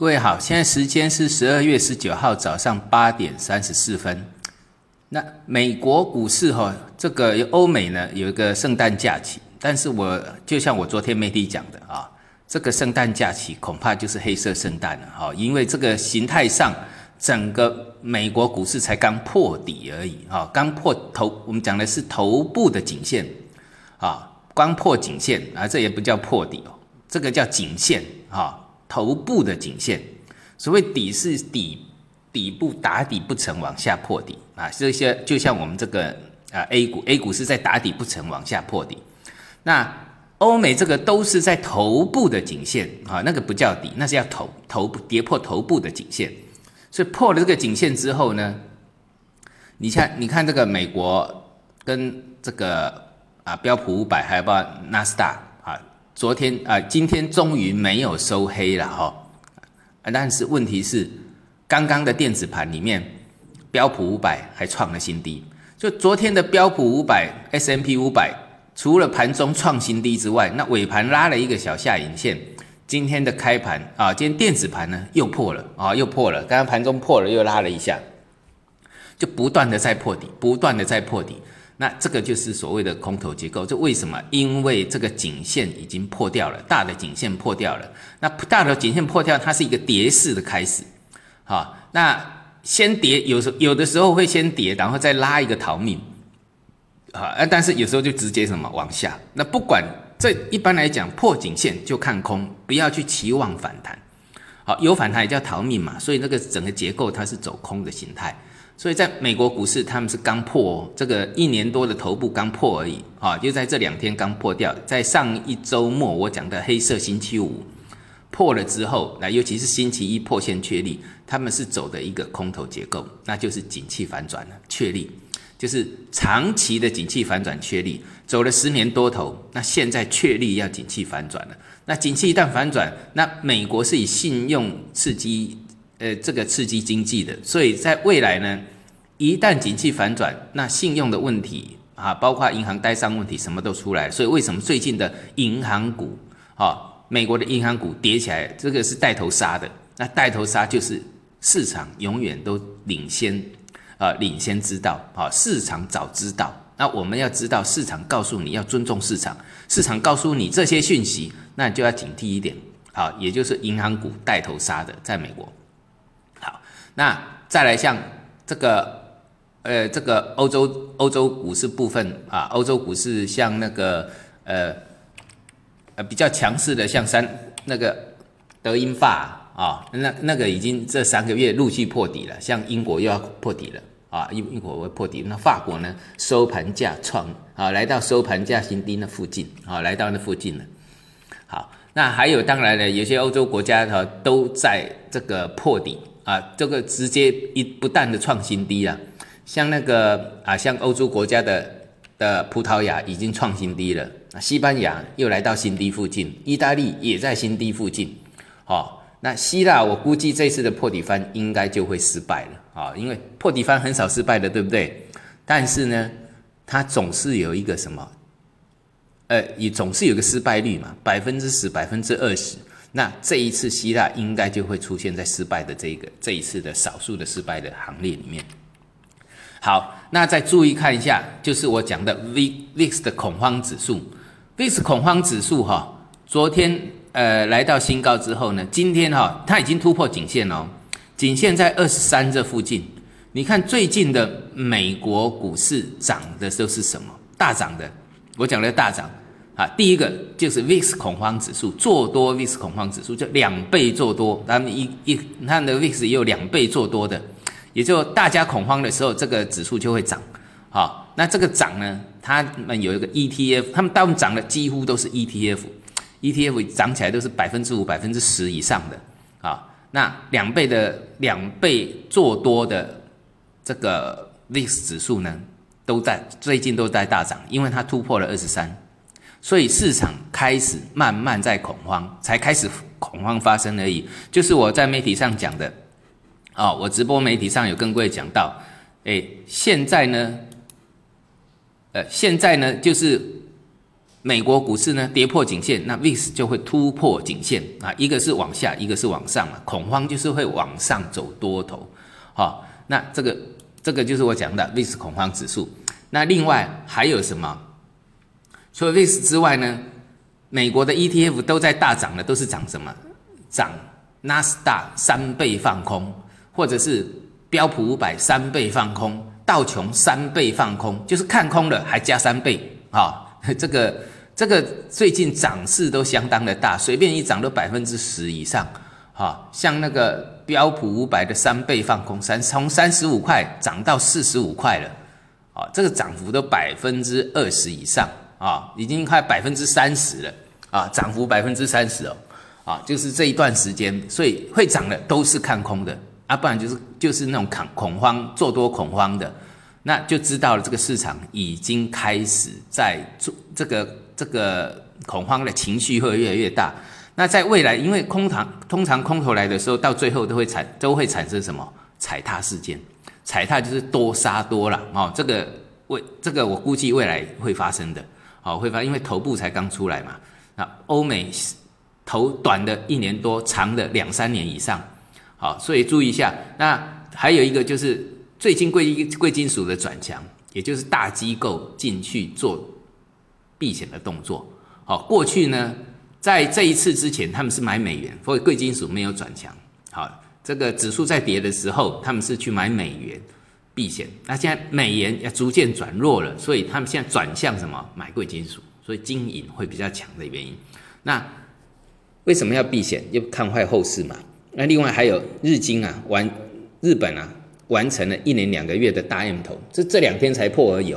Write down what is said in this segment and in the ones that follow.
各位好，现在时间是十二月十九号早上八点三十四分。那美国股市哈，这个欧美呢有一个圣诞假期，但是我就像我昨天媒体讲的啊，这个圣诞假期恐怕就是黑色圣诞了哈，因为这个形态上，整个美国股市才刚破底而已哈，刚破头，我们讲的是头部的颈线啊，刚破颈线啊，这也不叫破底哦，这个叫颈线哈。头部的颈线，所谓底是底底部打底不成，往下破底啊。这些就像我们这个啊 A 股，A 股是在打底不成，往下破底。那欧美这个都是在头部的颈线啊，那个不叫底，那是要头头部跌破头部的颈线。所以破了这个颈线之后呢，你看你看这个美国跟这个啊标普五百还有包纳斯达。昨天啊，今天终于没有收黑了哈，但是问题是，刚刚的电子盘里面，标普五百还创了新低。就昨天的标普五百、S M P 五百，除了盘中创新低之外，那尾盘拉了一个小下影线。今天的开盘啊，今天电子盘呢又破了啊，又破了。刚刚盘中破了，又拉了一下，就不断的在破底，不断的在破底。那这个就是所谓的空头结构，这为什么？因为这个颈线已经破掉了，大的颈线破掉了。那大的颈线破掉，它是一个跌势的开始，好，那先跌，有时有的时候会先跌，然后再拉一个逃命，啊，但是有时候就直接什么往下。那不管这一般来讲破颈线就看空，不要去期望反弹，好，有反弹也叫逃命嘛，所以那个整个结构它是走空的形态。所以，在美国股市，他们是刚破这个一年多的头部刚破而已啊，就在这两天刚破掉。在上一周末我讲的黑色星期五破了之后，那尤其是星期一破线确立，他们是走的一个空头结构，那就是景气反转了，确立就是长期的景气反转确立，走了十年多头，那现在确立要景气反转了。那景气一旦反转，那美国是以信用刺激。呃，这个刺激经济的，所以在未来呢，一旦景气反转，那信用的问题啊，包括银行呆账问题，什么都出来。所以为什么最近的银行股啊，美国的银行股跌起来，这个是带头杀的。那带头杀就是市场永远都领先啊，领先知道啊，市场早知道。那我们要知道，市场告诉你要尊重市场，市场告诉你这些讯息，那你就要警惕一点。好，也就是银行股带头杀的，在美国。那再来像这个，呃，这个欧洲欧洲股市部分啊，欧洲股市像那个呃呃比较强势的，像三那个德英法啊，那那个已经这三个月陆续破底了，像英国又要破底了啊，英英国会破底，那法国呢收盘价创啊，来到收盘价新低那附近啊，来到那附近了。好，那还有当然了，有些欧洲国家哈都在这个破底。啊，这个直接一不断的创新低啊，像那个啊，像欧洲国家的的葡萄牙已经创新低了，西班牙又来到新低附近，意大利也在新低附近，好，那希腊我估计这次的破底翻应该就会失败了啊，因为破底翻很少失败的，对不对？但是呢，它总是有一个什么，呃，也总是有个失败率嘛，百分之十，百分之二十。那这一次希腊应该就会出现在失败的这个这一次的少数的失败的行列里面。好，那再注意看一下，就是我讲的 V VIX 的恐慌指数，VIX 恐慌指数哈，昨天呃来到新高之后呢，今天哈它已经突破颈线哦，颈线在二十三这附近。你看最近的美国股市涨的都是什么？大涨的，我讲的大涨。啊，第一个就是 VIX 恐慌指数做多，VIX 恐慌指数就两倍做多，他们一一他们的 VIX 也有两倍做多的，也就大家恐慌的时候，这个指数就会涨。好，那这个涨呢，他们有一个 ETF，他们大部分涨的几乎都是 ETF，ETF 涨起来都是百分之五、百分之十以上的。啊，那两倍的两倍做多的这个 VIX 指数呢，都在最近都在大涨，因为它突破了二十三。所以市场开始慢慢在恐慌，才开始恐慌发生而已。就是我在媒体上讲的，哦，我直播媒体上有跟各位讲到，哎，现在呢，呃，现在呢，就是美国股市呢跌破颈线，那 VIX 就会突破颈线啊，一个是往下，一个是往上嘛，恐慌就是会往上走多头，好，那这个这个就是我讲的 VIX 恐慌指数。那另外还有什么？除了 VIX 之外呢，美国的 ETF 都在大涨的，都是涨什么？涨纳斯达三倍放空，或者是标普五百三倍放空，道琼三倍放空，就是看空了还加三倍啊！这个这个最近涨势都相当的大，随便一涨都百分之十以上，哈，像那个标普五百的三倍放空，三从三十五块涨到四十五块了，啊，这个涨幅都百分之二十以上啊，已经快百分之三十了啊，涨幅百分之三十哦，啊，就是这一段时间，所以会涨的都是看空的啊，不然就是就是那种恐恐慌做多恐慌的。那就知道了，这个市场已经开始在做这个这个恐慌的情绪会越来越大。那在未来，因为空堂通常空头来的时候，到最后都会产都会产生什么踩踏事件？踩踏就是多杀多了哦。这个未这个我估计未来会发生的，好会发，因为头部才刚出来嘛。那欧美头短的一年多，长的两三年以上，好，所以注意一下。那还有一个就是。最近贵贵金属的转强，也就是大机构进去做避险的动作。好，过去呢，在这一次之前，他们是买美元，所以贵金属没有转强。好，这个指数在跌的时候，他们是去买美元避险。那现在美元要逐渐转弱了，所以他们现在转向什么？买贵金属，所以金银会比较强的原因。那为什么要避险？又看坏后市嘛。那另外还有日经啊，完日本啊。完成了一年两个月的大 M 头，这这两天才破而已。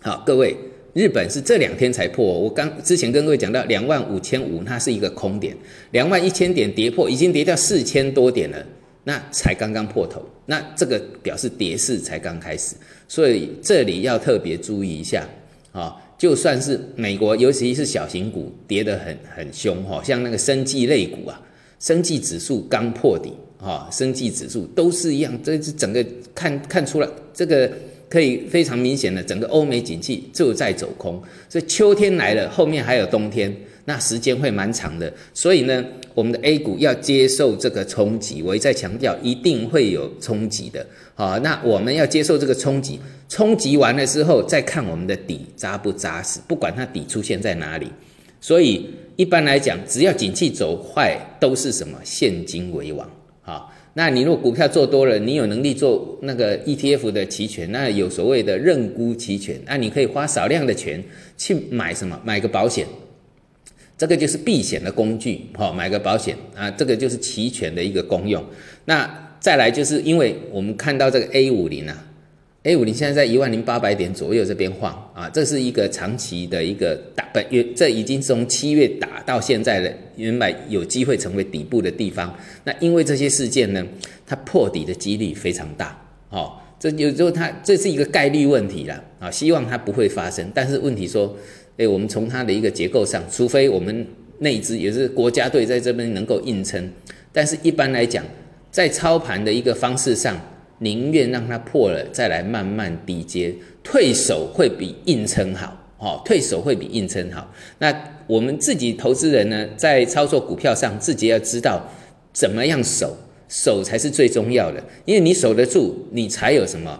好，各位，日本是这两天才破。我刚之前跟各位讲到两万五千五，它是一个空点，两万一千点跌破，已经跌掉四千多点了，那才刚刚破头，那这个表示跌势才刚开始，所以这里要特别注意一下啊。就算是美国，尤其是小型股跌得很很凶哈，像那个生技类股啊，生技指数刚破底。啊，生技指数都是一样，这是整个看看出来，这个可以非常明显的，整个欧美景气就在走空。所以秋天来了，后面还有冬天，那时间会蛮长的。所以呢，我们的 A 股要接受这个冲击，我一再强调，一定会有冲击的。好，那我们要接受这个冲击，冲击完了之后，再看我们的底扎不扎实，不管它底出现在哪里。所以一般来讲，只要景气走坏，都是什么现金为王。好，那你如果股票做多了，你有能力做那个 ETF 的期权，那有所谓的认沽期权，那你可以花少量的钱去买什么？买个保险，这个就是避险的工具。好，买个保险啊，这个就是期权的一个功用。那再来就是因为我们看到这个 A 五零啊。A 五零现在在一万零八百点左右这边晃啊，这是一个长期的一个打本月，这已经从七月打到现在了，原来有机会成为底部的地方。那因为这些事件呢，它破底的几率非常大哦。这有时候它这是一个概率问题啦啊，希望它不会发生。但是问题说，哎，我们从它的一个结构上，除非我们内资也是国家队在这边能够硬撑，但是一般来讲，在操盘的一个方式上。宁愿让它破了，再来慢慢低接，退守会比硬撑好，哦，退守会比硬撑好。那我们自己投资人呢，在操作股票上，自己要知道怎么样守，守才是最重要的，因为你守得住，你才有什么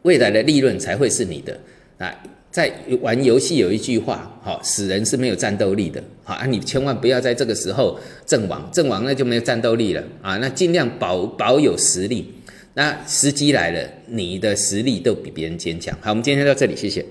未来的利润才会是你的啊。在玩游戏有一句话，好，死人是没有战斗力的，好啊，你千万不要在这个时候阵亡，阵亡那就没有战斗力了啊，那尽量保保有实力。那时机来了，你的实力都比别人坚强。好，我们今天到这里，谢谢。